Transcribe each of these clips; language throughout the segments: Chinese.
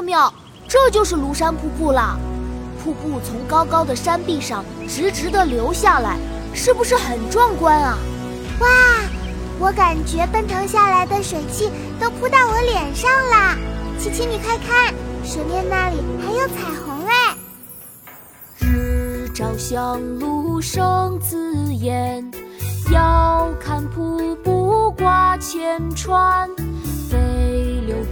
妙妙，这就是庐山瀑布了。瀑布从高高的山壁上直直地流下来，是不是很壮观啊？哇，我感觉奔腾下来的水汽都扑到我脸上了。琪琪，你快看，水面那里还有彩虹哎！日照香炉生紫烟，遥看瀑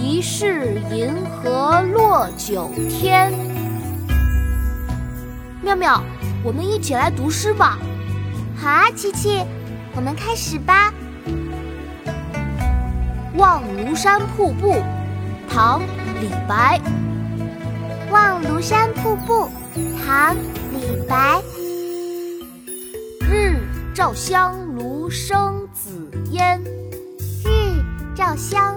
疑是银河落九天。妙妙，我们一起来读诗吧。好啊，琪琪。我们开始吧。《望庐山瀑布》唐·李白。望庐山瀑布，唐·李白。日照香炉生紫烟，日照香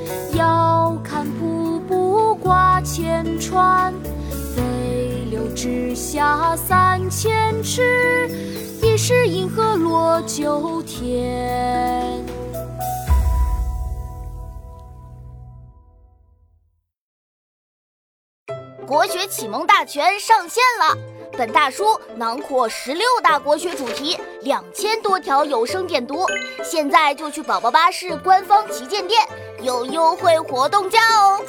千川飞流。直下三千尺，疑是银河落九天。国学启蒙大全上线了，本大书囊括十六大国学主题，两千多条有声点读。现在就去宝宝巴士官方旗舰店，有优惠活动价哦！